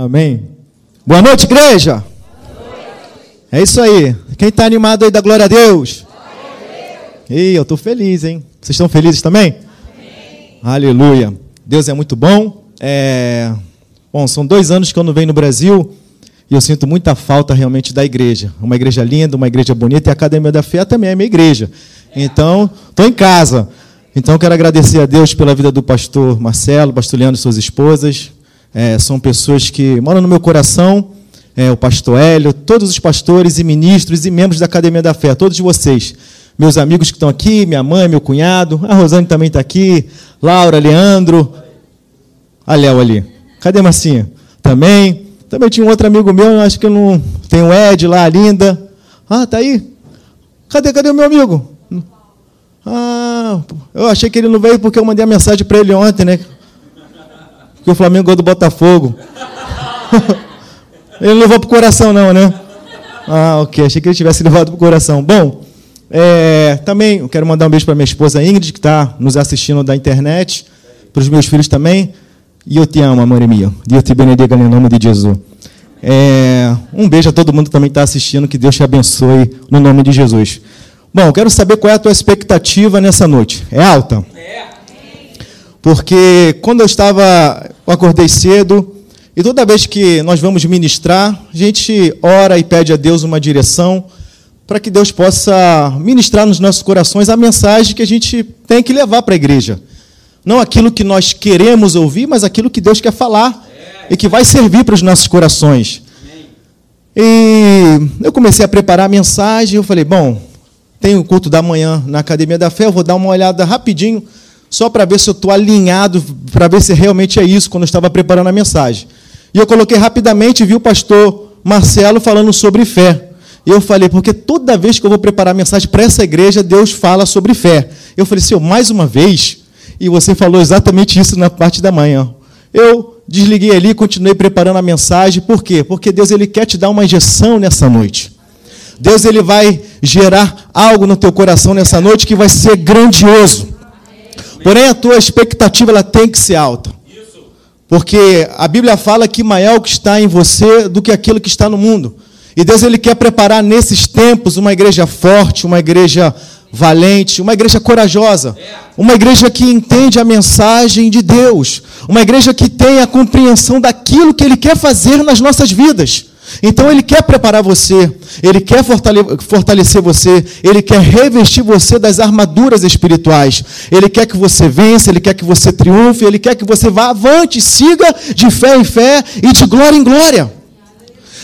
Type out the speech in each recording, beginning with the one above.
Amém. Boa noite, igreja. É isso aí. Quem está animado aí da glória a Deus? Ei, eu estou feliz, hein? Vocês estão felizes também? Amém. Aleluia. Deus é muito bom. É... Bom, são dois anos que eu não venho no Brasil e eu sinto muita falta realmente da igreja. Uma igreja linda, uma igreja bonita e a Academia da Fé também é minha igreja. Então, estou em casa. Então, quero agradecer a Deus pela vida do pastor Marcelo, pastor Leandro e suas esposas. É, são pessoas que moram no meu coração. É, o pastor Hélio, todos os pastores e ministros e membros da Academia da Fé, todos vocês. Meus amigos que estão aqui, minha mãe, meu cunhado, a Rosane também está aqui, Laura, Leandro, a Léo ali. Cadê Marcinha? Também. Também tinha um outro amigo meu, acho que não. Tem o Ed lá, linda. Ah, tá aí? Cadê, cadê o meu amigo? Ah, eu achei que ele não veio porque eu mandei a mensagem para ele ontem, né? Que o Flamengo ganhou do Botafogo. ele não levou o coração, não, né? Ah, ok. Achei que ele tivesse levado para o coração. Bom, é, também quero mandar um beijo para minha esposa Ingrid, que está nos assistindo da internet, para os meus filhos também. E eu te amo, amor meu. Deus te benediga em nome de Jesus. É, um beijo a todo mundo que também está assistindo. Que Deus te abençoe no nome de Jesus. Bom, quero saber qual é a tua expectativa nessa noite. É alta? É. Porque quando eu estava, eu acordei cedo e toda vez que nós vamos ministrar, a gente ora e pede a Deus uma direção para que Deus possa ministrar nos nossos corações a mensagem que a gente tem que levar para a igreja. Não aquilo que nós queremos ouvir, mas aquilo que Deus quer falar e que vai servir para os nossos corações. E eu comecei a preparar a mensagem, eu falei, bom, tem o culto da manhã na Academia da Fé, eu vou dar uma olhada rapidinho, só para ver se eu estou alinhado, para ver se realmente é isso, quando eu estava preparando a mensagem. E eu coloquei rapidamente vi o pastor Marcelo falando sobre fé. E eu falei, porque toda vez que eu vou preparar a mensagem para essa igreja, Deus fala sobre fé. Eu falei, Senhor, mais uma vez, e você falou exatamente isso na parte da manhã. Eu desliguei ali, continuei preparando a mensagem. Por quê? Porque Deus ele quer te dar uma injeção nessa noite. Deus ele vai gerar algo no teu coração nessa noite que vai ser grandioso. Porém a tua expectativa ela tem que ser alta. Porque a Bíblia fala que maior o que está em você do que aquilo que está no mundo. E Deus ele quer preparar nesses tempos uma igreja forte, uma igreja valente, uma igreja corajosa, uma igreja que entende a mensagem de Deus, uma igreja que tem a compreensão daquilo que Ele quer fazer nas nossas vidas. Então Ele quer preparar você, Ele quer fortalecer você, Ele quer revestir você das armaduras espirituais, Ele quer que você vença, Ele quer que você triunfe, Ele quer que você vá avante, siga de fé em fé e de glória em glória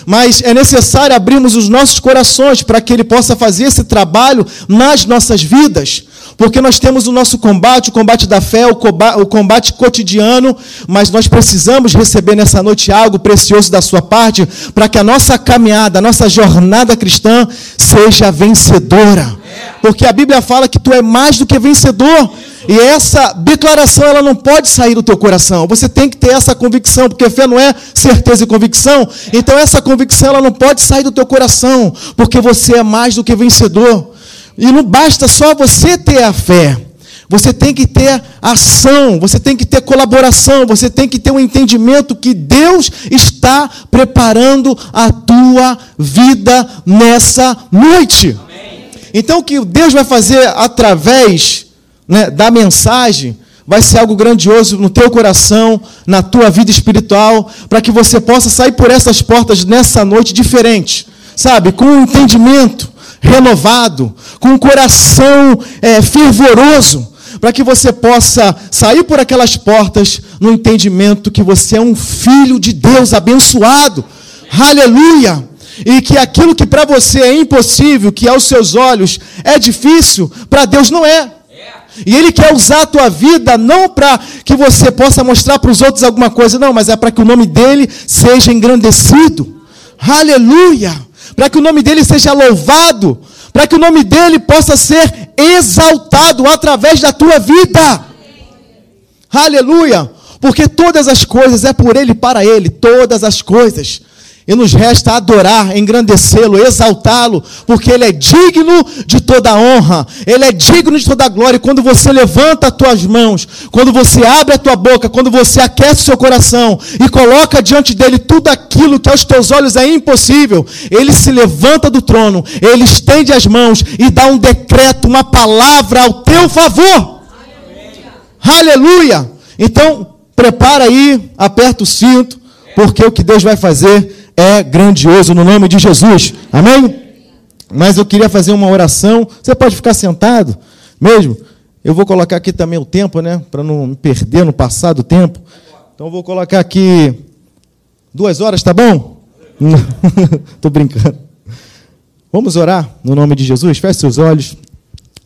mas é necessário abrirmos os nossos corações para que Ele possa fazer esse trabalho nas nossas vidas. Porque nós temos o nosso combate, o combate da fé, o combate, cotidiano, mas nós precisamos receber nessa noite algo precioso da Sua parte, para que a nossa caminhada, a nossa jornada cristã seja vencedora. Porque a Bíblia fala que tu é mais do que vencedor. E essa declaração ela não pode sair do teu coração. Você tem que ter essa convicção, porque fé não é certeza e convicção. Então essa convicção ela não pode sair do teu coração, porque você é mais do que vencedor. E não basta só você ter a fé. Você tem que ter ação, você tem que ter colaboração, você tem que ter um entendimento que Deus está preparando a tua vida nessa noite. Amém. Então, o que Deus vai fazer através né, da mensagem vai ser algo grandioso no teu coração, na tua vida espiritual, para que você possa sair por essas portas nessa noite diferente, sabe? Com um entendimento renovado, com um coração é, fervoroso, para que você possa sair por aquelas portas no entendimento que você é um filho de Deus abençoado. Aleluia! E que aquilo que para você é impossível, que aos seus olhos é difícil, para Deus não é. E Ele quer usar a tua vida não para que você possa mostrar para os outros alguma coisa, não, mas é para que o nome dele seja engrandecido. Aleluia! Para que o nome dele seja louvado, para que o nome dele possa ser exaltado através da tua vida. Aleluia! Porque todas as coisas é por ele e para ele, todas as coisas. E nos resta adorar, engrandecê-lo, exaltá-lo, porque ele é digno de toda honra, ele é digno de toda glória. E quando você levanta as tuas mãos, quando você abre a tua boca, quando você aquece o seu coração e coloca diante dele tudo aquilo que aos teus olhos é impossível, ele se levanta do trono, ele estende as mãos e dá um decreto, uma palavra ao teu favor. Aleluia! Aleluia. Então, prepara aí, aperta o cinto, porque o que Deus vai fazer é grandioso no nome de Jesus. Amém? Mas eu queria fazer uma oração. Você pode ficar sentado mesmo? Eu vou colocar aqui também o tempo, né? Para não me perder no passado tempo. Então vou colocar aqui duas horas, tá bom? Estou brincando. Vamos orar no nome de Jesus? Feche seus olhos.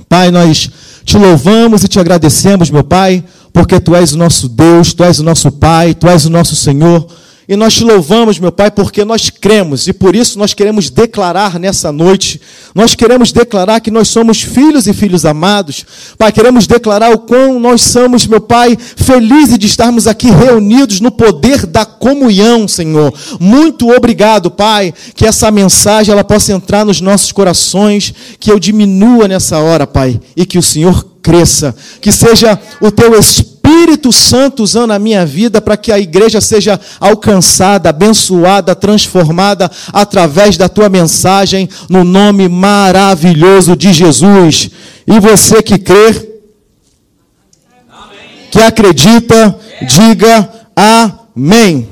Pai, nós te louvamos e te agradecemos, meu Pai, porque Tu és o nosso Deus, Tu és o nosso Pai, Tu és o nosso Senhor. E nós te louvamos, meu Pai, porque nós cremos e por isso nós queremos declarar nessa noite, nós queremos declarar que nós somos filhos e filhos amados. Pai, queremos declarar o quão nós somos, meu Pai, felizes de estarmos aqui reunidos no poder da comunhão, Senhor. Muito obrigado, Pai, que essa mensagem ela possa entrar nos nossos corações, que eu diminua nessa hora, Pai, e que o Senhor cresça, que seja o teu Espírito Espírito Santo usando a minha vida para que a igreja seja alcançada, abençoada, transformada através da tua mensagem, no nome maravilhoso de Jesus. E você que crê, que acredita, diga amém.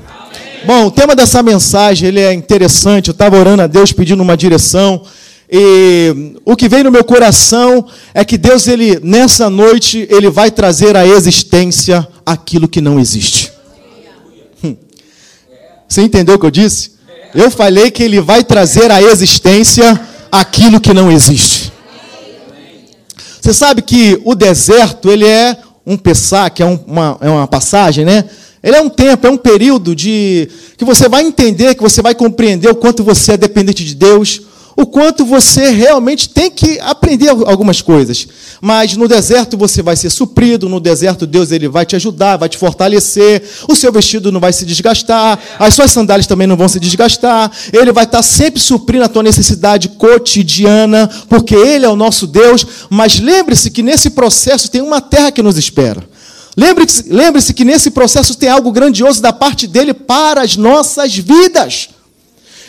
Bom, o tema dessa mensagem ele é interessante. Eu estava orando a Deus pedindo uma direção. E o que vem no meu coração é que Deus, ele nessa noite, ele vai trazer à existência aquilo que não existe. Hum. Você entendeu o que eu disse? Eu falei que ele vai trazer à existência aquilo que não existe. Você sabe que o deserto, ele é um pessá, que é uma, é uma passagem, né? Ele é um tempo, é um período de que você vai entender, que você vai compreender o quanto você é dependente de Deus, o quanto você realmente tem que aprender algumas coisas. Mas no deserto você vai ser suprido, no deserto Deus ele vai te ajudar, vai te fortalecer, o seu vestido não vai se desgastar, as suas sandálias também não vão se desgastar, ele vai estar sempre suprindo a tua necessidade cotidiana, porque ele é o nosso Deus, mas lembre-se que nesse processo tem uma terra que nos espera. Lembre-se lembre que nesse processo tem algo grandioso da parte dele para as nossas vidas.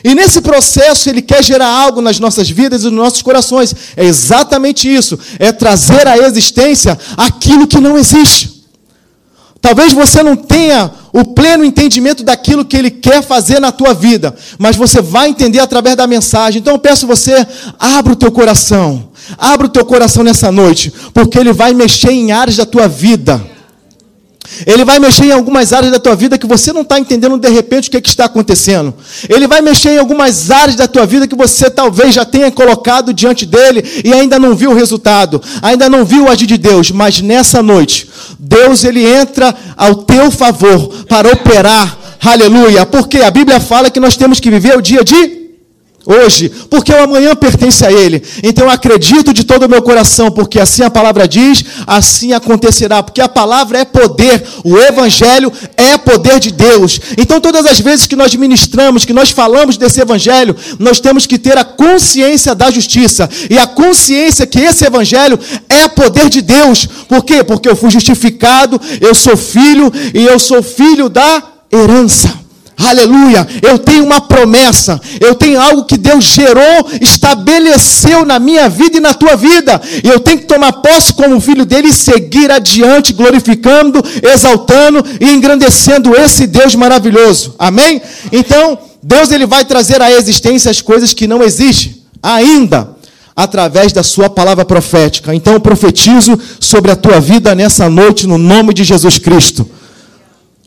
E nesse processo ele quer gerar algo nas nossas vidas e nos nossos corações. É exatamente isso, é trazer à existência aquilo que não existe. Talvez você não tenha o pleno entendimento daquilo que ele quer fazer na tua vida, mas você vai entender através da mensagem. Então eu peço você, abra o teu coração. Abra o teu coração nessa noite, porque ele vai mexer em áreas da tua vida ele vai mexer em algumas áreas da tua vida que você não está entendendo de repente o que, é que, está acontecendo. Ele vai mexer em algumas áreas da tua vida que você talvez já tenha colocado diante dele e ainda não viu o resultado, ainda não viu o agir de Deus. Mas nessa noite, Deus ele entra ao teu favor para operar. Aleluia. Porque a Bíblia fala que nós temos que viver o dia de hoje, porque o amanhã pertence a Ele. Então eu acredito de todo o meu coração, porque assim a palavra diz, assim acontecerá, porque a palavra é poder, o Evangelho é poder de Deus. Então todas as vezes que nós ministramos, que nós falamos desse Evangelho, nós temos que ter a consciência da justiça e a consciência que esse Evangelho é poder de Deus. Por quê? Porque eu fui justificado, eu sou filho e eu sou filho da herança. Aleluia! Eu tenho uma promessa, eu tenho algo que Deus gerou, estabeleceu na minha vida e na tua vida. Eu tenho que tomar posse como filho dele e seguir adiante, glorificando, exaltando e engrandecendo esse Deus maravilhoso. Amém? Então, Deus ele vai trazer à existência as coisas que não existem ainda através da sua palavra profética. Então eu profetizo sobre a tua vida nessa noite no nome de Jesus Cristo.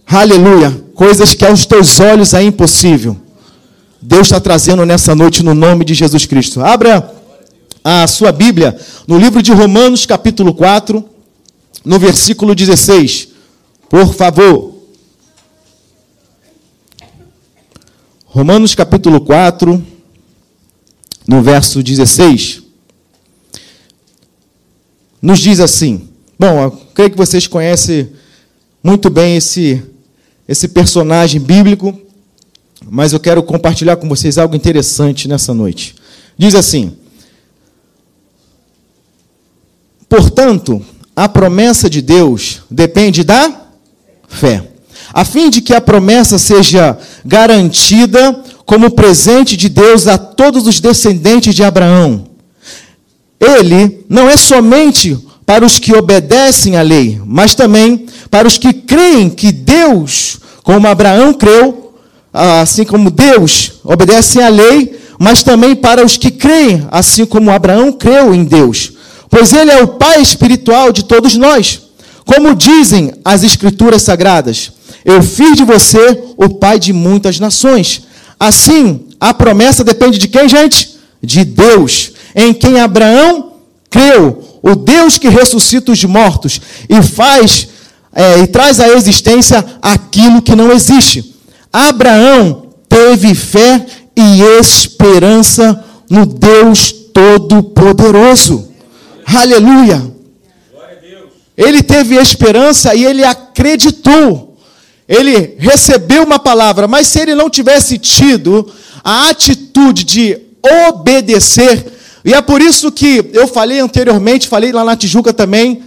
Aleluia. Coisas que aos teus olhos é impossível. Deus está trazendo nessa noite no nome de Jesus Cristo. Abra a sua Bíblia no livro de Romanos, capítulo 4, no versículo 16. Por favor. Romanos, capítulo 4, no verso 16. Nos diz assim. Bom, eu creio que vocês conhecem muito bem esse esse personagem bíblico, mas eu quero compartilhar com vocês algo interessante nessa noite. Diz assim: Portanto, a promessa de Deus depende da fé, a fim de que a promessa seja garantida como presente de Deus a todos os descendentes de Abraão. Ele não é somente para os que obedecem à lei, mas também para os que creem que Deus, como Abraão creu, assim como Deus obedece à lei, mas também para os que creem, assim como Abraão creu em Deus, pois ele é o pai espiritual de todos nós. Como dizem as escrituras sagradas, eu fiz de você o pai de muitas nações. Assim, a promessa depende de quem, gente? De Deus, em quem Abraão creu, o Deus que ressuscita os mortos e faz é, e traz à existência aquilo que não existe. Abraão teve fé e esperança no Deus Todo-Poderoso. Aleluia! Ele teve esperança e ele acreditou. Ele recebeu uma palavra, mas se ele não tivesse tido a atitude de obedecer, e é por isso que eu falei anteriormente, falei lá na Tijuca também,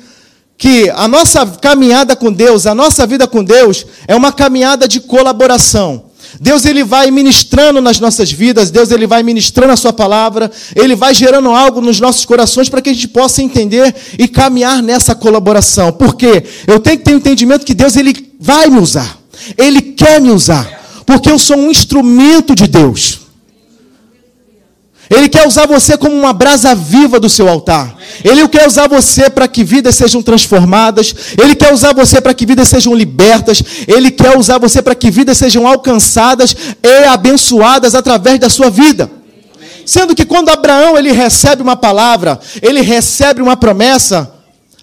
que a nossa caminhada com Deus, a nossa vida com Deus, é uma caminhada de colaboração. Deus ele vai ministrando nas nossas vidas, Deus ele vai ministrando a sua palavra, ele vai gerando algo nos nossos corações para que a gente possa entender e caminhar nessa colaboração. Porque eu tenho que ter um entendimento que Deus ele vai me usar. Ele quer me usar, porque eu sou um instrumento de Deus. Ele quer usar você como uma brasa viva do seu altar. Ele quer usar você para que vidas sejam transformadas. Ele quer usar você para que vidas sejam libertas. Ele quer usar você para que vidas sejam alcançadas e abençoadas através da sua vida. Sendo que quando Abraão ele recebe uma palavra, ele recebe uma promessa,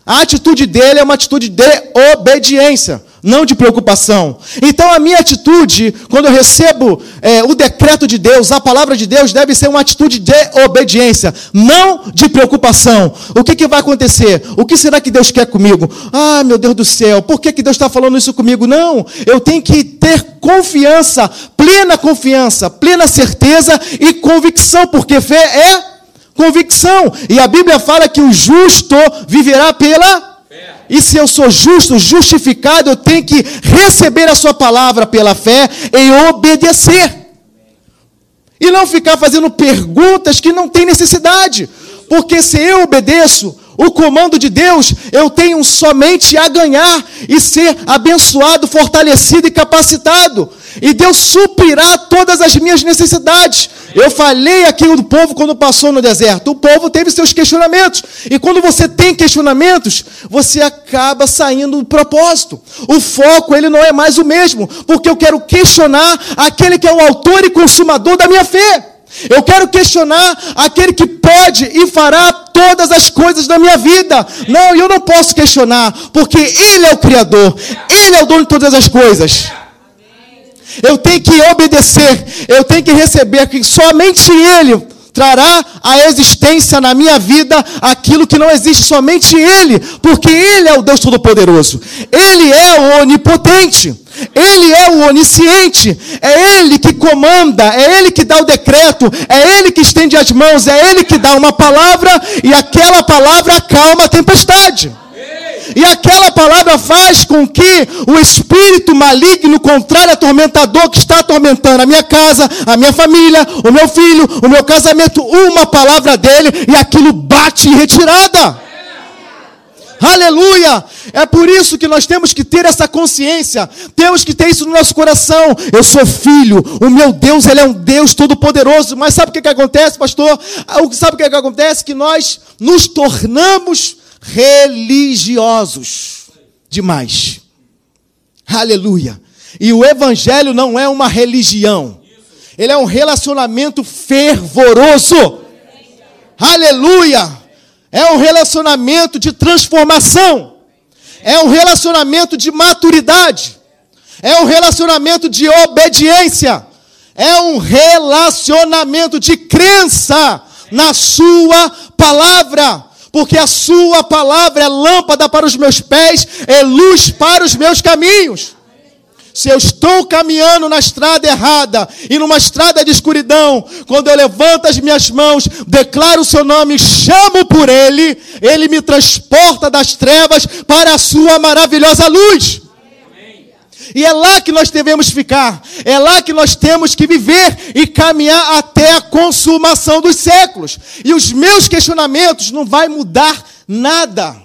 a atitude dele é uma atitude de obediência não de preocupação. Então, a minha atitude, quando eu recebo é, o decreto de Deus, a palavra de Deus, deve ser uma atitude de obediência, não de preocupação. O que, que vai acontecer? O que será que Deus quer comigo? Ah, meu Deus do céu, por que, que Deus está falando isso comigo? Não, eu tenho que ter confiança, plena confiança, plena certeza e convicção, porque fé é convicção. E a Bíblia fala que o justo viverá pela e se eu sou justo, justificado, eu tenho que receber a Sua palavra pela fé e obedecer. E não ficar fazendo perguntas que não tem necessidade. Porque se eu obedeço o comando de Deus, eu tenho somente a ganhar e ser abençoado, fortalecido e capacitado. E Deus suprirá todas as minhas necessidades. Eu falei aqui do povo quando passou no deserto. O povo teve seus questionamentos. E quando você tem questionamentos, você acaba saindo do propósito. O foco, ele não é mais o mesmo. Porque eu quero questionar aquele que é o autor e consumador da minha fé. Eu quero questionar aquele que pode e fará todas as coisas da minha vida. Não, eu não posso questionar, porque Ele é o Criador, Ele é o dono de todas as coisas. Eu tenho que obedecer, eu tenho que receber que somente Ele trará à existência na minha vida aquilo que não existe, somente Ele, porque Ele é o Deus Todo-Poderoso, Ele é o onipotente, Ele é o onisciente, é Ele que comanda, é Ele que dá o decreto, é Ele que estende as mãos, é Ele que dá uma palavra e aquela palavra acalma a tempestade. E aquela palavra faz com que o espírito maligno, contrário, atormentador, que está atormentando a minha casa, a minha família, o meu filho, o meu casamento, uma palavra dele e aquilo bate em retirada. Aleluia! É por isso que nós temos que ter essa consciência, temos que ter isso no nosso coração. Eu sou filho, o meu Deus, ele é um Deus todo-poderoso. Mas sabe o que, que acontece, pastor? Sabe o que, que acontece? Que nós nos tornamos religiosos demais. Aleluia. E o evangelho não é uma religião. Ele é um relacionamento fervoroso. Aleluia. É um relacionamento de transformação. É um relacionamento de maturidade. É um relacionamento de obediência. É um relacionamento de crença na Sua palavra porque a Sua palavra é lâmpada para os meus pés, é luz para os meus caminhos. Se eu estou caminhando na estrada errada e numa estrada de escuridão, quando eu levanto as minhas mãos, declaro o seu nome, chamo por ele, ele me transporta das trevas para a sua maravilhosa luz. E é lá que nós devemos ficar, é lá que nós temos que viver e caminhar até a consumação dos séculos. E os meus questionamentos não vai mudar nada.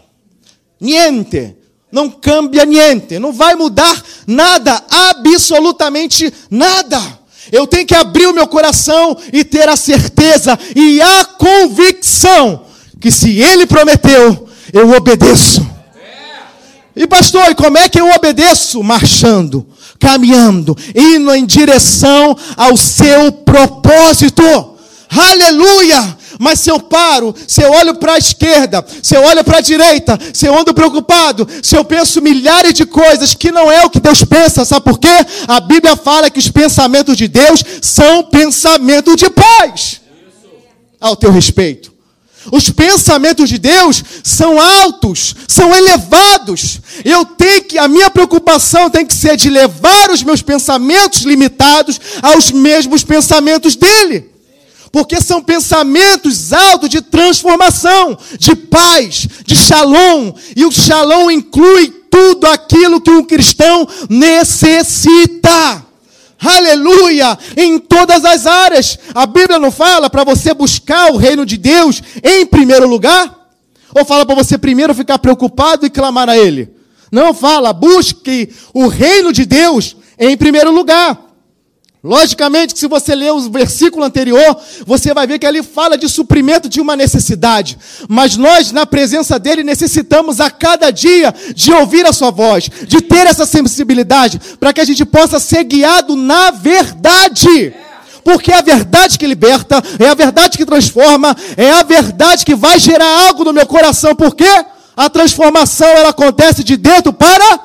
Niente. Não cambia niente. Não vai mudar nada, absolutamente nada. Eu tenho que abrir o meu coração e ter a certeza e a convicção que se ele prometeu, eu obedeço. E pastor, e como é que eu obedeço? Marchando, caminhando, indo em direção ao seu propósito. Aleluia! Mas se eu paro, se eu olho para a esquerda, se eu olho para a direita, se eu ando preocupado, se eu penso milhares de coisas que não é o que Deus pensa, sabe por quê? A Bíblia fala que os pensamentos de Deus são pensamentos de paz. Ao teu respeito. Os pensamentos de Deus são altos, são elevados. Eu tenho que, a minha preocupação tem que ser de levar os meus pensamentos limitados aos mesmos pensamentos dele. Porque são pensamentos altos de transformação, de paz, de shalom. E o shalom inclui tudo aquilo que um cristão necessita. Aleluia! Em todas as áreas. A Bíblia não fala para você buscar o reino de Deus em primeiro lugar? Ou fala para você primeiro ficar preocupado e clamar a Ele? Não, fala, busque o reino de Deus em primeiro lugar. Logicamente que se você ler o versículo anterior, você vai ver que ali fala de suprimento de uma necessidade. Mas nós, na presença dele, necessitamos a cada dia de ouvir a sua voz, de ter essa sensibilidade, para que a gente possa ser guiado na verdade. Porque é a verdade que liberta, é a verdade que transforma, é a verdade que vai gerar algo no meu coração. Porque a transformação ela acontece de dentro para.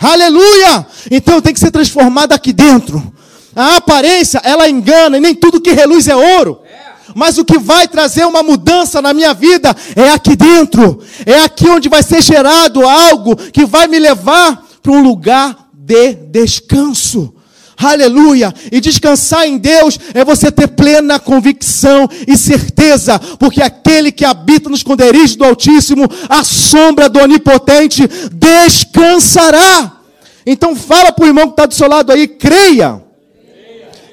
Aleluia! Então tem que ser transformado aqui dentro. A aparência, ela engana, e nem tudo que reluz é ouro. Mas o que vai trazer uma mudança na minha vida é aqui dentro. É aqui onde vai ser gerado algo que vai me levar para um lugar de descanso. Aleluia! E descansar em Deus é você ter plena convicção e certeza, porque aquele que habita nos esconderijos do Altíssimo, a sombra do Onipotente, descansará. Então fala para o irmão que está do seu lado aí, creia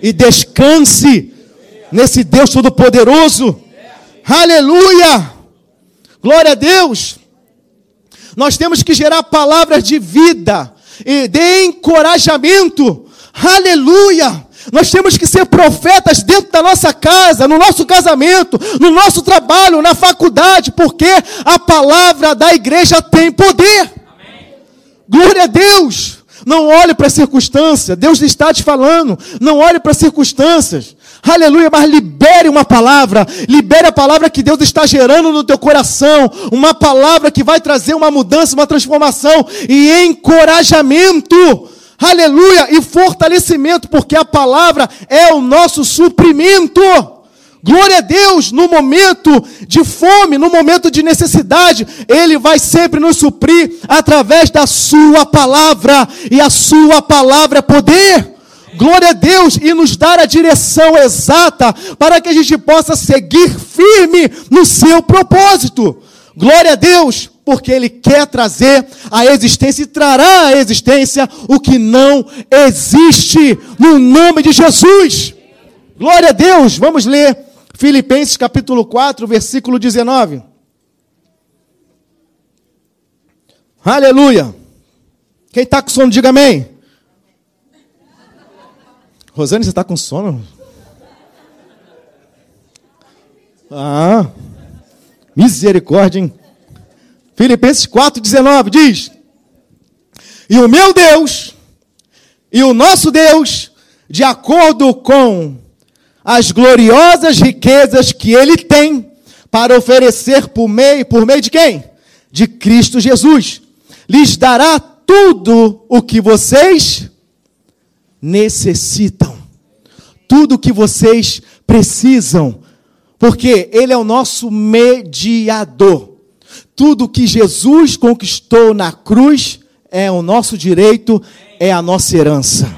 e descanse nesse Deus Todo-Poderoso. Aleluia! Glória a Deus! Nós temos que gerar palavras de vida e de encorajamento. Aleluia! Nós temos que ser profetas dentro da nossa casa, no nosso casamento, no nosso trabalho, na faculdade, porque a palavra da igreja tem poder. Amém. Glória a Deus! Não olhe para a circunstância. Deus está te falando. Não olhe para as circunstâncias. Aleluia, mas libere uma palavra. Libere a palavra que Deus está gerando no teu coração. Uma palavra que vai trazer uma mudança, uma transformação e encorajamento. Aleluia, e fortalecimento, porque a palavra é o nosso suprimento. Glória a Deus, no momento de fome, no momento de necessidade, Ele vai sempre nos suprir através da Sua palavra, e a Sua palavra é poder. Glória a Deus e nos dar a direção exata para que a gente possa seguir firme no seu propósito. Glória a Deus, porque Ele quer trazer a existência e trará à existência o que não existe, no nome de Jesus. Glória a Deus, vamos ler Filipenses capítulo 4, versículo 19. Aleluia. Quem está com sono, diga amém. Rosane, você está com sono? Ah, misericórdia, hein? Filipenses 4,19 diz: E o meu Deus, e o nosso Deus, de acordo com as gloriosas riquezas que ele tem para oferecer por meio, por meio de quem? De Cristo Jesus. Lhes dará tudo o que vocês necessitam. Tudo o que vocês precisam. Porque ele é o nosso mediador. Tudo que Jesus conquistou na cruz é o nosso direito, é a nossa herança.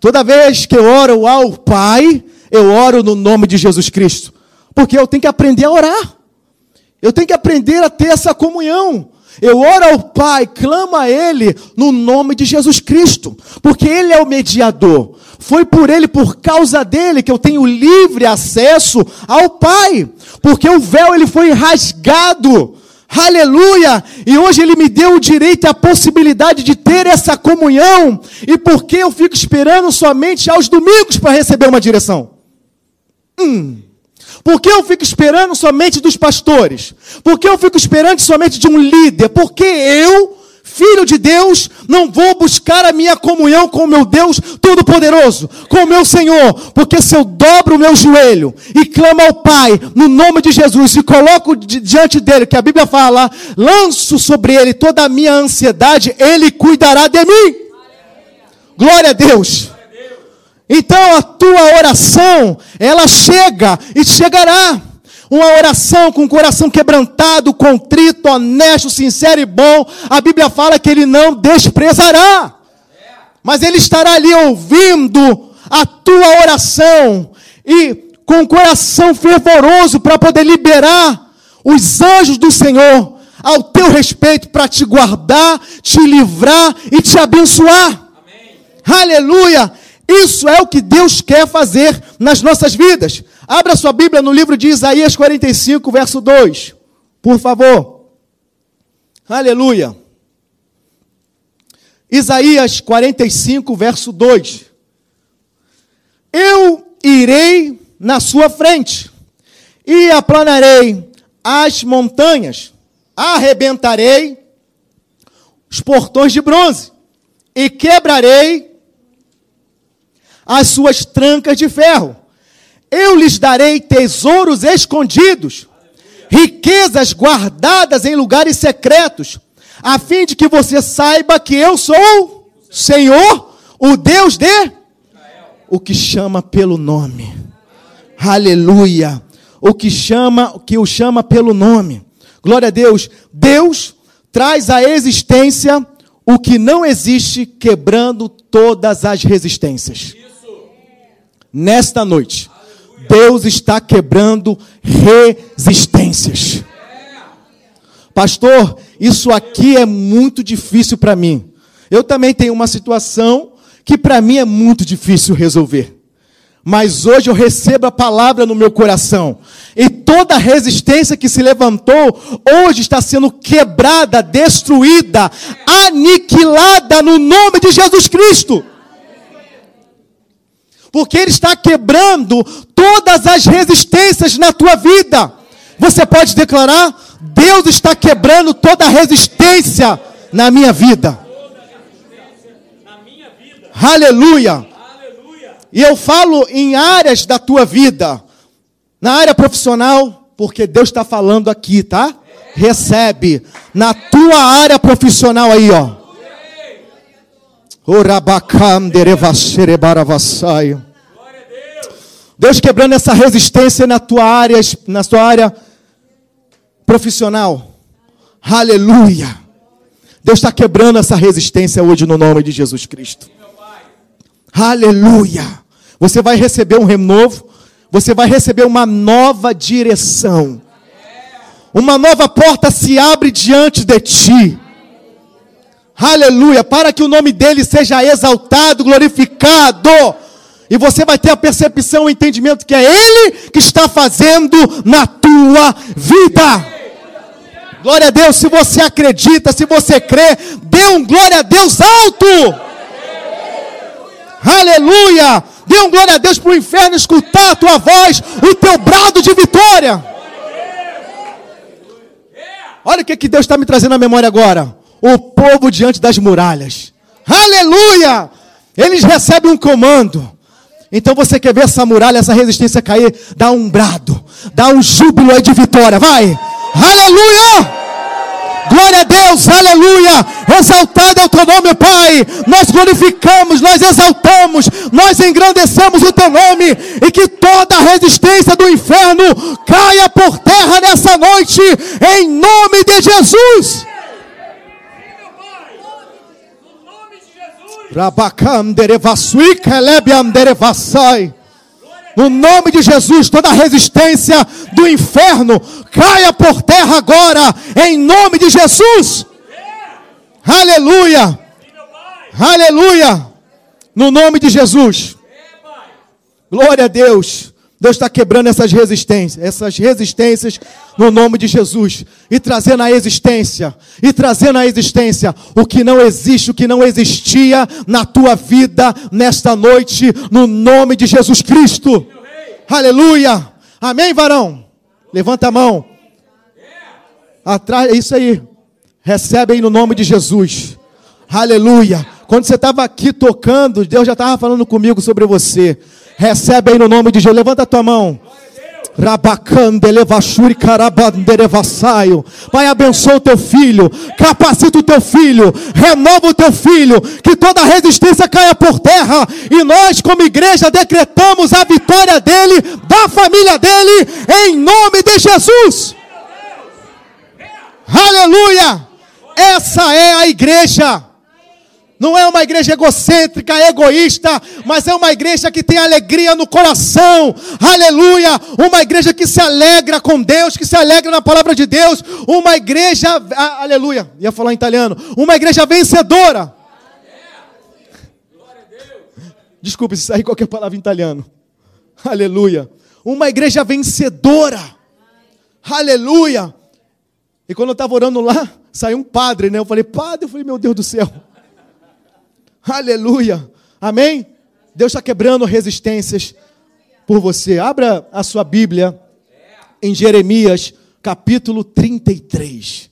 Toda vez que eu oro ao Pai, eu oro no nome de Jesus Cristo, porque eu tenho que aprender a orar. Eu tenho que aprender a ter essa comunhão. Eu oro ao Pai, clamo a Ele no nome de Jesus Cristo, porque Ele é o mediador. Foi por Ele, por causa dele, que eu tenho livre acesso ao Pai, porque o véu ele foi rasgado. Aleluia! E hoje Ele me deu o direito e a possibilidade de ter essa comunhão. E por que eu fico esperando somente aos domingos para receber uma direção? Hum. Por que eu fico esperando somente dos pastores? Por que eu fico esperando somente de um líder? Porque eu, filho de Deus, não vou buscar a minha comunhão com o meu Deus Todo-Poderoso, com o meu Senhor. Porque se eu dobro o meu joelho e clamo ao Pai, no nome de Jesus, e coloco diante dele, que a Bíblia fala, lanço sobre ele toda a minha ansiedade, ele cuidará de mim. Glória a Deus. Então a tua oração, ela chega e chegará. Uma oração com o coração quebrantado, contrito, honesto, sincero e bom. A Bíblia fala que ele não desprezará. Mas ele estará ali ouvindo a tua oração e com o coração fervoroso para poder liberar os anjos do Senhor ao teu respeito para te guardar, te livrar e te abençoar. Amém. Aleluia! Isso é o que Deus quer fazer nas nossas vidas. Abra sua Bíblia no livro de Isaías 45, verso 2. Por favor. Aleluia. Isaías 45, verso 2. Eu irei na sua frente e aplanarei as montanhas, arrebentarei os portões de bronze e quebrarei as suas trancas de ferro. Eu lhes darei tesouros escondidos, riquezas guardadas em lugares secretos, a fim de que você saiba que eu sou Senhor, o Deus de o que chama pelo nome. Aleluia. O que chama, o que o chama pelo nome. Glória a Deus. Deus traz à existência o que não existe, quebrando todas as resistências nesta noite, Deus está quebrando resistências. Pastor, isso aqui é muito difícil para mim. Eu também tenho uma situação que para mim é muito difícil resolver. Mas hoje eu recebo a palavra no meu coração. E toda resistência que se levantou, hoje está sendo quebrada, destruída, aniquilada no nome de Jesus Cristo porque Ele está quebrando todas as resistências na tua vida. Você pode declarar: Deus está quebrando toda resistência na minha vida. Aleluia. E eu falo em áreas da tua vida, na área profissional, porque Deus está falando aqui, tá? Recebe na tua área profissional aí, ó. Deus quebrando essa resistência na tua área, na sua área profissional. Aleluia. Deus está quebrando essa resistência hoje no nome de Jesus Cristo. Aleluia. Você vai receber um renovo. Você vai receber uma nova direção. Uma nova porta se abre diante de ti. Aleluia, para que o nome dele seja exaltado, glorificado. E você vai ter a percepção, o entendimento que é ele que está fazendo na tua vida. Glória a Deus, se você acredita, se você crê, dê um glória a Deus alto. Aleluia! Dê um glória a Deus para o inferno escutar a tua voz, o teu brado de vitória. Olha o que, que Deus está me trazendo à memória agora o povo diante das muralhas. Aleluia! Eles recebem um comando. Então você quer ver essa muralha, essa resistência cair? Dá um brado, dá um júbilo aí de vitória, vai! Aleluia! Glória a Deus, aleluia! Exaltado é o teu nome, Pai. Nós glorificamos, nós exaltamos, nós engrandecemos o teu nome e que toda a resistência do inferno caia por terra nessa noite, em nome de Jesus. No nome de Jesus, toda resistência do inferno caia por terra agora, em nome de Jesus. Aleluia. Aleluia. No nome de Jesus. Glória a Deus. Deus está quebrando essas resistências, essas resistências no nome de Jesus e trazendo a existência, e trazendo a existência o que não existe, o que não existia na tua vida nesta noite, no nome de Jesus Cristo. Aleluia. Amém, varão? Levanta a mão. Atrás, é isso aí. Recebe aí no nome de Jesus. Aleluia. Quando você estava aqui tocando, Deus já estava falando comigo sobre você. Recebe aí no nome de Jesus. Levanta a tua mão. Pai, abençoa o teu filho, capacita o teu filho, renova o teu filho, que toda resistência caia por terra. E nós, como igreja, decretamos a vitória dele, da família dele, em nome de Jesus. Aleluia! Essa é a igreja. Não é uma igreja egocêntrica, egoísta, mas é uma igreja que tem alegria no coração. Aleluia! Uma igreja que se alegra com Deus, que se alegra na palavra de Deus. Uma igreja, aleluia, ia falar em italiano. Uma igreja vencedora. Desculpe se sair qualquer palavra em italiano. Aleluia. Uma igreja vencedora. Aleluia. E quando eu estava orando lá, saiu um padre, né? Eu falei, padre, eu falei, meu Deus do céu. Aleluia. Amém? Deus está quebrando resistências por você. Abra a sua Bíblia em Jeremias, capítulo 33.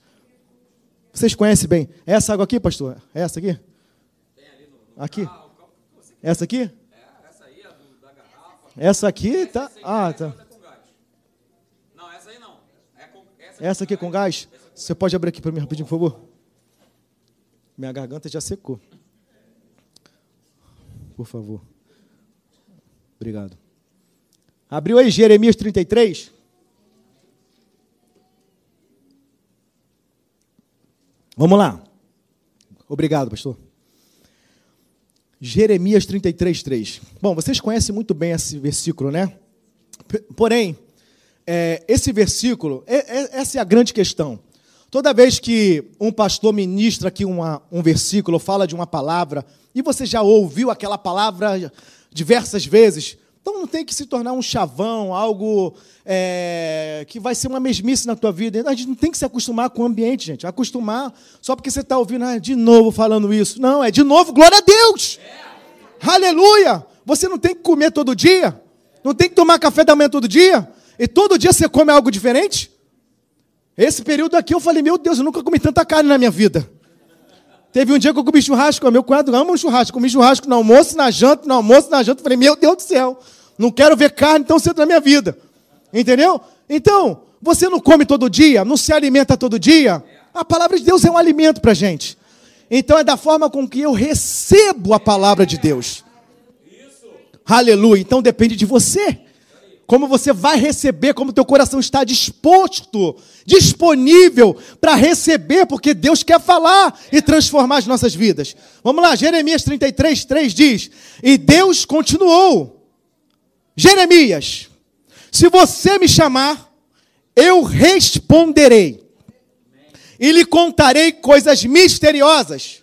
Vocês conhecem bem. Essa água aqui, pastor? É essa aqui? Aqui? Essa aqui? Essa aqui tá. Ah, tá. Essa aqui é com gás? Você pode abrir aqui para mim rapidinho, por favor? Minha garganta já secou por favor. Obrigado. Abriu aí Jeremias 33. Vamos lá. Obrigado, pastor. Jeremias 33, 3. Bom, vocês conhecem muito bem esse versículo, né? Porém, é, esse versículo, é, é, essa é a grande questão. Toda vez que um pastor ministra aqui uma, um versículo, fala de uma palavra, e você já ouviu aquela palavra diversas vezes, então não tem que se tornar um chavão, algo é, que vai ser uma mesmice na tua vida. A gente não tem que se acostumar com o ambiente, gente. Acostumar só porque você está ouvindo ah, de novo falando isso. Não, é de novo, glória a Deus! É. Aleluia! Você não tem que comer todo dia, não tem que tomar café da manhã todo dia, e todo dia você come algo diferente. Esse período aqui eu falei, meu Deus, eu nunca comi tanta carne na minha vida. Teve um dia que eu comi churrasco, meu cunhado ama um churrasco. Comi churrasco no almoço, na janta, no almoço, na janta. Falei, meu Deus do céu, não quero ver carne tão cedo na minha vida. Entendeu? Então, você não come todo dia, não se alimenta todo dia. A palavra de Deus é um alimento para gente. Então é da forma com que eu recebo a palavra de Deus. Aleluia. Então depende de você como você vai receber, como teu coração está disposto, disponível para receber, porque Deus quer falar e transformar as nossas vidas. Vamos lá, Jeremias 33, 3 diz: E Deus continuou, Jeremias, se você me chamar, eu responderei, e lhe contarei coisas misteriosas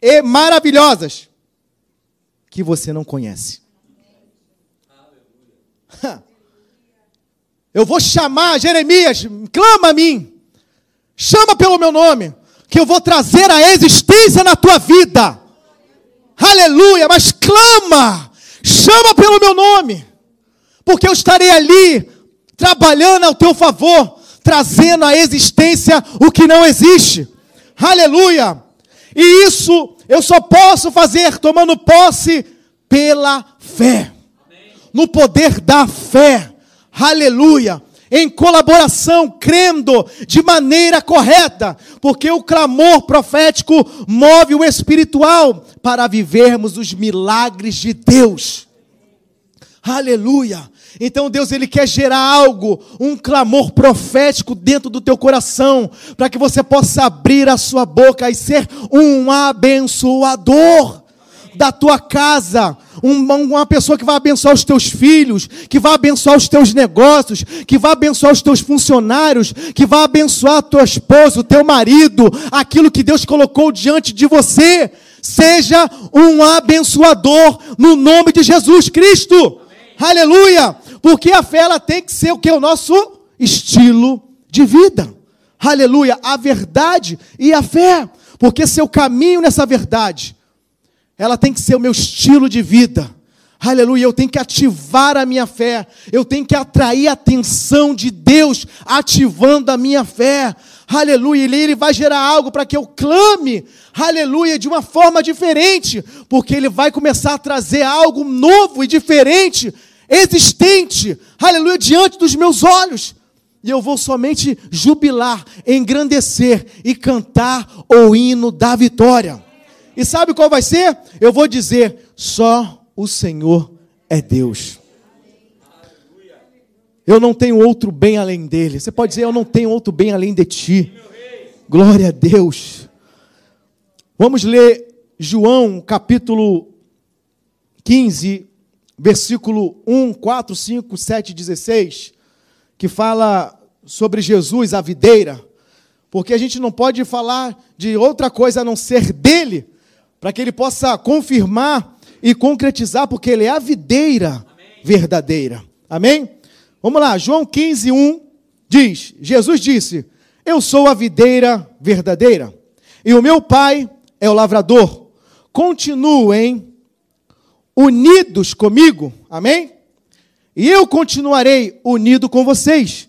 e maravilhosas que você não conhece. Eu vou chamar Jeremias, clama a mim, chama pelo meu nome, que eu vou trazer a existência na tua vida. Aleluia, mas clama, chama pelo meu nome, porque eu estarei ali trabalhando ao teu favor, trazendo à existência o que não existe. Aleluia! E isso eu só posso fazer tomando posse pela fé no poder da fé. Aleluia! Em colaboração, crendo de maneira correta, porque o clamor profético move o espiritual para vivermos os milagres de Deus. Aleluia. Então Deus ele quer gerar algo, um clamor profético dentro do teu coração, para que você possa abrir a sua boca e ser um abençoador da tua casa, uma pessoa que vai abençoar os teus filhos, que vai abençoar os teus negócios, que vai abençoar os teus funcionários, que vai abençoar a tua esposa, o teu marido, aquilo que Deus colocou diante de você. Seja um abençoador no nome de Jesus Cristo. Amém. Aleluia! Porque a fé ela tem que ser o que? O nosso estilo de vida. Aleluia! A verdade e a fé. Porque seu caminho nessa verdade ela tem que ser o meu estilo de vida. Aleluia, eu tenho que ativar a minha fé, eu tenho que atrair a atenção de Deus, ativando a minha fé. Aleluia, ele vai gerar algo para que eu clame, aleluia, de uma forma diferente, porque ele vai começar a trazer algo novo e diferente, existente, aleluia, diante dos meus olhos. E eu vou somente jubilar, engrandecer e cantar o hino da vitória. E sabe qual vai ser? Eu vou dizer: só o Senhor é Deus. Eu não tenho outro bem além dele. Você pode dizer: Eu não tenho outro bem além de ti. Glória a Deus. Vamos ler João capítulo 15, versículo 1, 4, 5, 7, 16, que fala sobre Jesus, a videira, porque a gente não pode falar de outra coisa a não ser dele, para que ele possa confirmar e concretizar, porque ele é a videira Amém. verdadeira. Amém? Vamos lá, João 15, 1 diz: Jesus disse: Eu sou a videira verdadeira, e o meu pai é o lavrador. Continuem unidos comigo, amém? E eu continuarei unido com vocês,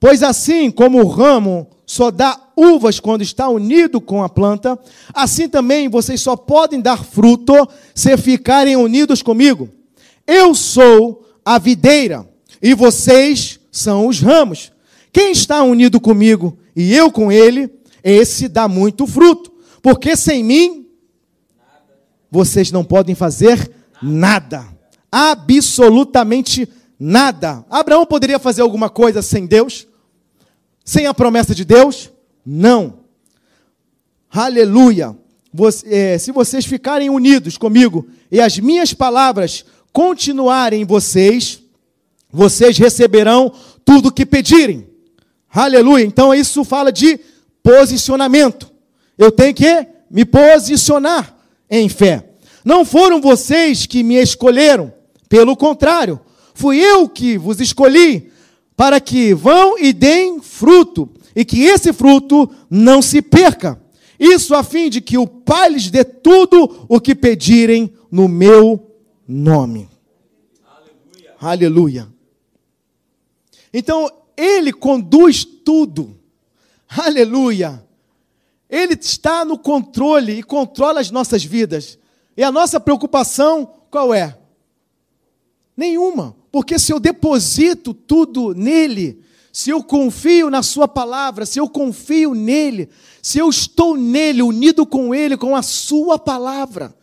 pois assim como o ramo só dá uvas quando está unido com a planta, assim também vocês só podem dar fruto se ficarem unidos comigo. Eu sou a videira e vocês são os ramos. Quem está unido comigo e eu com ele, esse dá muito fruto, porque sem mim vocês não podem fazer nada. Absolutamente nada. Abraão poderia fazer alguma coisa sem Deus? sem a promessa de Deus? Não. Aleluia. Você, é, se vocês ficarem unidos comigo e as minhas palavras continuarem em vocês, vocês receberão tudo o que pedirem. Aleluia. Então isso fala de posicionamento. Eu tenho que me posicionar em fé. Não foram vocês que me escolheram, pelo contrário, fui eu que vos escolhi para que vão e deem fruto, e que esse fruto não se perca. Isso a fim de que o Pai lhes dê tudo o que pedirem no meu nome. Aleluia. Aleluia. Então, Ele conduz tudo. Aleluia. Ele está no controle e controla as nossas vidas. E a nossa preocupação qual é? Nenhuma. Porque se eu deposito tudo nele, se eu confio na Sua palavra, se eu confio nele, se eu estou nele, unido com ele, com a Sua palavra.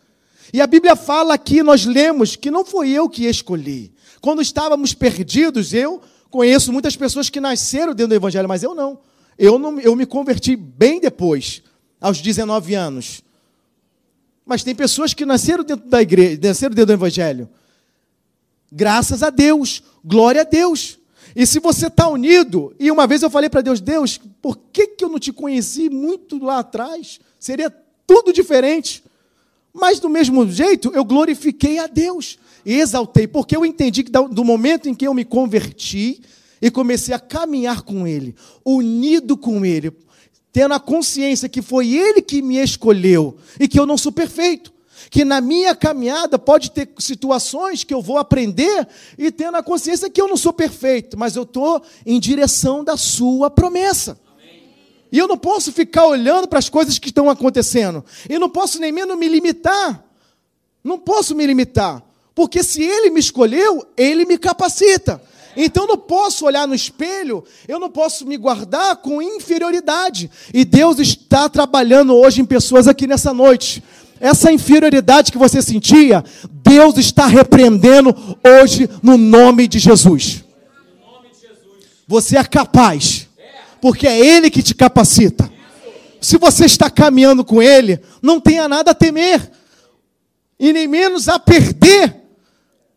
E a Bíblia fala aqui, nós lemos, que não foi eu que escolhi. Quando estávamos perdidos, eu conheço muitas pessoas que nasceram dentro do Evangelho, mas eu não. Eu, não, eu me converti bem depois, aos 19 anos. Mas tem pessoas que nasceram dentro da igreja, nasceram dentro do Evangelho. Graças a Deus, glória a Deus. E se você está unido, e uma vez eu falei para Deus, Deus, por que, que eu não te conheci muito lá atrás? Seria tudo diferente. Mas do mesmo jeito, eu glorifiquei a Deus e exaltei, porque eu entendi que do momento em que eu me converti e comecei a caminhar com Ele, unido com Ele, tendo a consciência que foi Ele que me escolheu e que eu não sou perfeito que na minha caminhada pode ter situações que eu vou aprender e tendo a consciência que eu não sou perfeito, mas eu estou em direção da sua promessa. E eu não posso ficar olhando para as coisas que estão acontecendo. E não posso nem mesmo me limitar. Não posso me limitar. Porque se ele me escolheu, ele me capacita. Então eu não posso olhar no espelho, eu não posso me guardar com inferioridade. E Deus está trabalhando hoje em pessoas aqui nessa noite essa inferioridade que você sentia, Deus está repreendendo hoje no nome de Jesus. Você é capaz, porque é Ele que te capacita. Se você está caminhando com Ele, não tenha nada a temer, e nem menos a perder.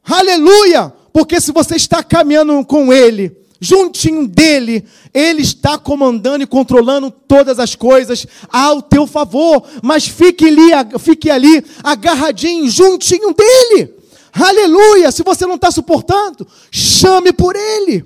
Aleluia! Porque se você está caminhando com Ele, juntinho dele, ele está comandando e controlando todas as coisas ao teu favor. Mas fique ali, fique ali agarradinho, juntinho dele. Aleluia! Se você não está suportando, chame por ele.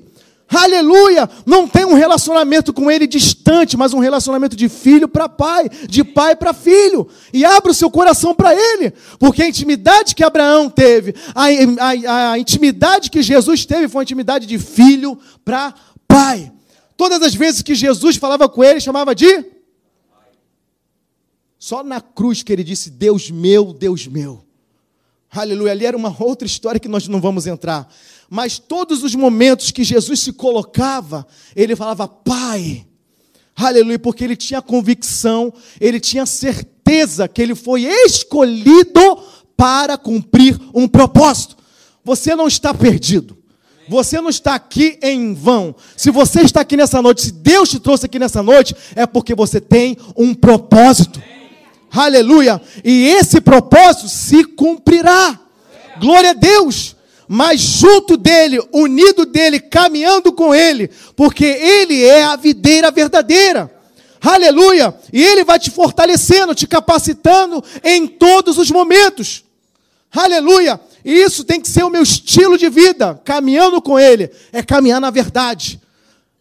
Aleluia! Não tem um relacionamento com ele distante, mas um relacionamento de filho para pai, de pai para filho. E abra o seu coração para ele, porque a intimidade que Abraão teve, a, a, a intimidade que Jesus teve, foi uma intimidade de filho para pai. Todas as vezes que Jesus falava com ele, chamava de. Só na cruz que ele disse: Deus meu, Deus meu. Aleluia. Ali era uma outra história que nós não vamos entrar. Mas todos os momentos que Jesus se colocava, ele falava, Pai. Aleluia, porque ele tinha convicção, ele tinha certeza que ele foi escolhido para cumprir um propósito. Você não está perdido. Você não está aqui em vão. Se você está aqui nessa noite, se Deus te trouxe aqui nessa noite, é porque você tem um propósito. Aleluia. E esse propósito se cumprirá. Glória a Deus. Mas junto dele, unido dele, caminhando com ele, porque ele é a videira verdadeira. Aleluia. E ele vai te fortalecendo, te capacitando em todos os momentos. Aleluia. E isso tem que ser o meu estilo de vida, caminhando com ele, é caminhar na verdade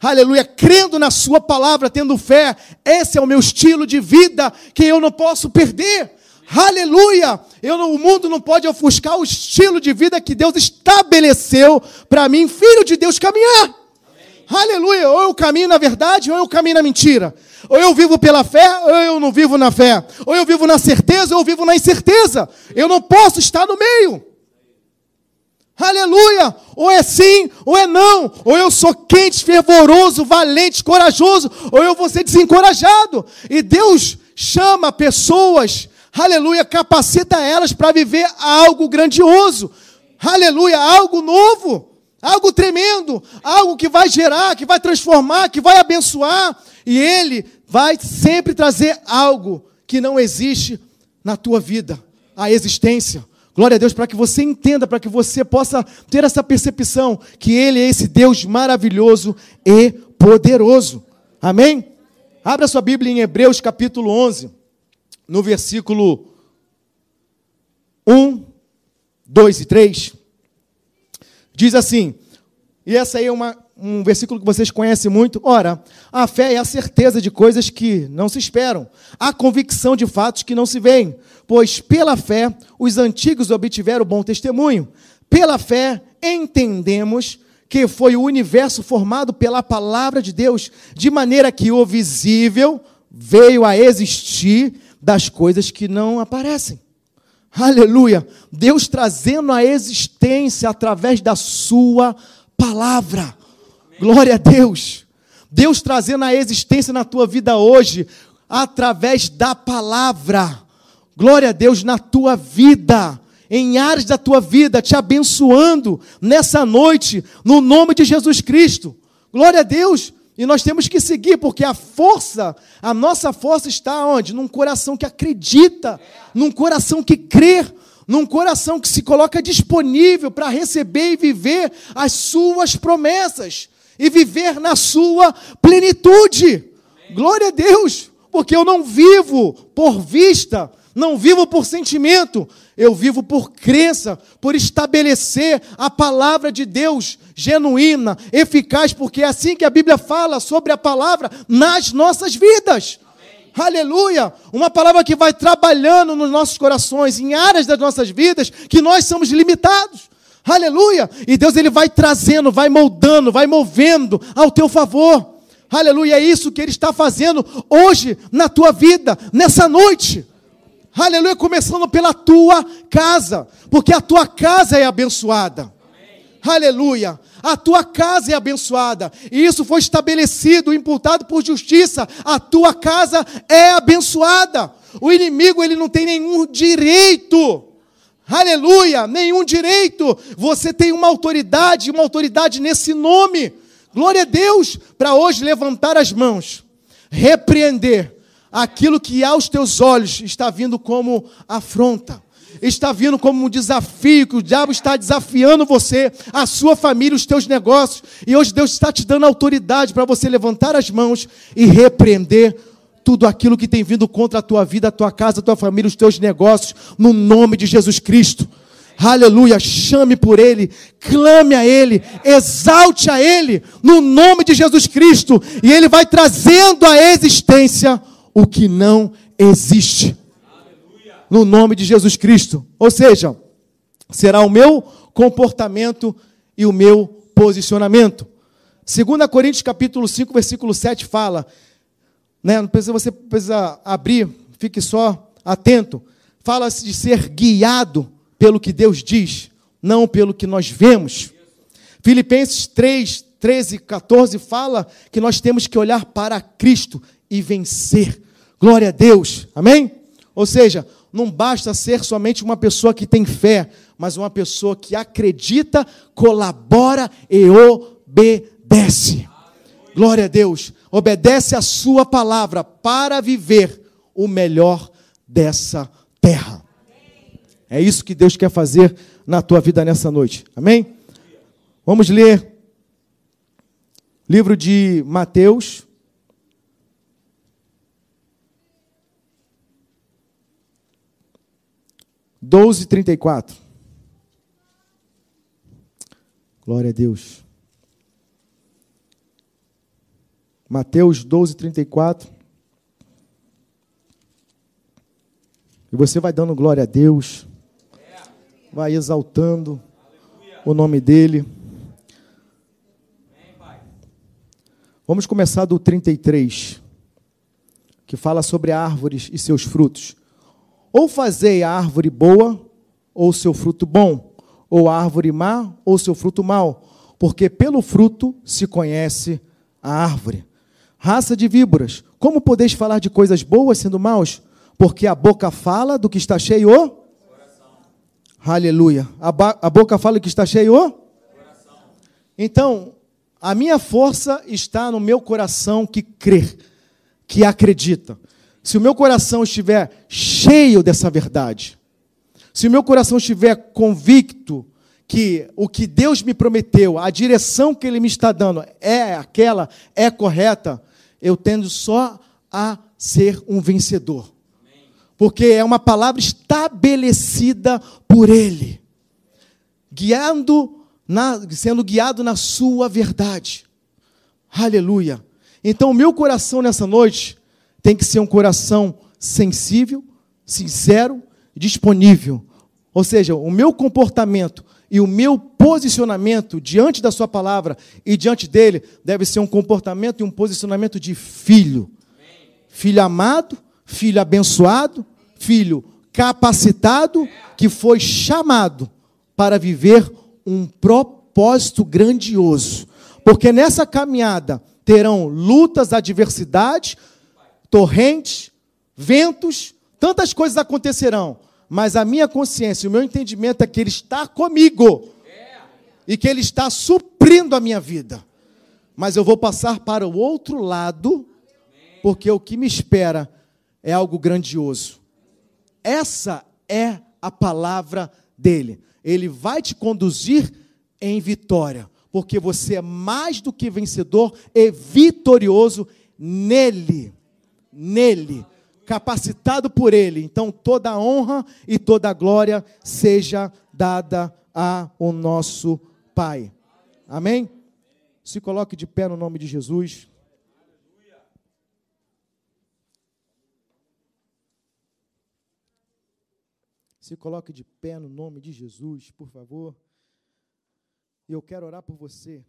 aleluia, crendo na Sua palavra, tendo fé. Esse é o meu estilo de vida que eu não posso perder. Aleluia! Eu o mundo não pode ofuscar o estilo de vida que Deus estabeleceu para mim, filho de Deus, caminhar. Amém. Aleluia! Ou eu caminho na verdade, ou eu caminho na mentira. Ou eu vivo pela fé, ou eu não vivo na fé. Ou eu vivo na certeza, ou eu vivo na incerteza. Eu não posso estar no meio. Aleluia! Ou é sim, ou é não. Ou eu sou quente, fervoroso, valente, corajoso, ou eu vou ser desencorajado. E Deus chama pessoas, aleluia, capacita elas para viver algo grandioso. Aleluia, algo novo, algo tremendo, algo que vai gerar, que vai transformar, que vai abençoar. E Ele vai sempre trazer algo que não existe na tua vida, a existência. Glória a Deus para que você entenda, para que você possa ter essa percepção que Ele é esse Deus maravilhoso e poderoso. Amém? Abra sua Bíblia em Hebreus capítulo 11, no versículo 1, 2 e 3. Diz assim, e essa aí é uma, um versículo que vocês conhecem muito. Ora, a fé é a certeza de coisas que não se esperam, a convicção de fatos que não se veem. Pois pela fé os antigos obtiveram bom testemunho. Pela fé entendemos que foi o universo formado pela palavra de Deus, de maneira que o visível veio a existir das coisas que não aparecem. Aleluia! Deus trazendo a existência através da sua palavra. Glória a Deus. Deus trazendo a existência na tua vida hoje, através da palavra. Glória a Deus na tua vida, em áreas da tua vida, te abençoando nessa noite, no nome de Jesus Cristo. Glória a Deus. E nós temos que seguir, porque a força, a nossa força está onde? Num coração que acredita, num coração que crê, num coração que se coloca disponível para receber e viver as suas promessas e viver na sua plenitude. Amém. Glória a Deus, porque eu não vivo por vista, não vivo por sentimento, eu vivo por crença, por estabelecer a palavra de Deus genuína, eficaz, porque é assim que a Bíblia fala sobre a palavra nas nossas vidas. Aleluia! Uma palavra que vai trabalhando nos nossos corações, em áreas das nossas vidas que nós somos limitados. Aleluia! E Deus ele vai trazendo, vai moldando, vai movendo ao teu favor. Aleluia! É isso que ele está fazendo hoje na tua vida, nessa noite. Aleluia! Começando pela tua casa, porque a tua casa é abençoada. Aleluia! A tua casa é abençoada. E isso foi estabelecido, imputado por justiça. A tua casa é abençoada. O inimigo ele não tem nenhum direito. Aleluia, nenhum direito. Você tem uma autoridade, uma autoridade nesse nome. Glória a Deus para hoje levantar as mãos, repreender aquilo que aos teus olhos está vindo como afronta está vindo como um desafio, que o diabo está desafiando você, a sua família, os teus negócios. E hoje Deus está te dando autoridade para você levantar as mãos e repreender tudo aquilo que tem vindo contra a tua vida, a tua casa, a tua família, os teus negócios, no nome de Jesus Cristo. Aleluia, chame por Ele, clame a Ele, exalte a Ele, no nome de Jesus Cristo, e Ele vai trazendo à existência o que não existe no nome de Jesus Cristo. Ou seja, será o meu comportamento e o meu posicionamento. 2 Coríntios capítulo 5, versículo 7 fala, né, não precisa, você precisa abrir, fique só atento. Fala-se de ser guiado pelo que Deus diz, não pelo que nós vemos. Filipenses 3, 13 e 14 fala que nós temos que olhar para Cristo e vencer. Glória a Deus. Amém? Ou seja, não basta ser somente uma pessoa que tem fé, mas uma pessoa que acredita, colabora e obedece. Glória a Deus. Obedece a sua palavra para viver o melhor dessa terra. É isso que Deus quer fazer na tua vida nessa noite. Amém? Vamos ler livro de Mateus, 12, 34. Glória a Deus. Mateus 12, 34. E você vai dando glória a Deus, vai exaltando o nome dEle. Vamos começar do 33, que fala sobre árvores e seus frutos. Ou fazei a árvore boa, ou seu fruto bom, ou a árvore má, ou seu fruto mau, porque pelo fruto se conhece a árvore. Raça de víboras, como podeis falar de coisas boas sendo maus? Porque a boca fala do que está cheio o coração. Aleluia. A, a, boca fala do que está cheio o coração. Então, a minha força está no meu coração que crê, que acredita se o meu coração estiver cheio dessa verdade, se o meu coração estiver convicto que o que Deus me prometeu, a direção que Ele me está dando é aquela, é correta, eu tendo só a ser um vencedor. Porque é uma palavra estabelecida por Ele, guiando na, sendo guiado na sua verdade. Aleluia. Então, o meu coração nessa noite tem que ser um coração sensível, sincero disponível. Ou seja, o meu comportamento e o meu posicionamento diante da Sua palavra e diante dele deve ser um comportamento e um posicionamento de filho. Filho amado, filho abençoado, filho capacitado, que foi chamado para viver um propósito grandioso. Porque nessa caminhada terão lutas, adversidades, torrentes, ventos, tantas coisas acontecerão. Mas a minha consciência, o meu entendimento é que Ele está comigo. E que Ele está suprindo a minha vida. Mas eu vou passar para o outro lado, porque o que me espera é algo grandioso. Essa é a palavra dele. Ele vai te conduzir em vitória, porque você é mais do que vencedor e vitorioso nele nele, capacitado por ele. Então toda a honra e toda a glória seja dada ao nosso Pai. Amém? Se coloque de pé no nome de Jesus. Se coloque de pé no nome de Jesus, por favor. E eu quero orar por você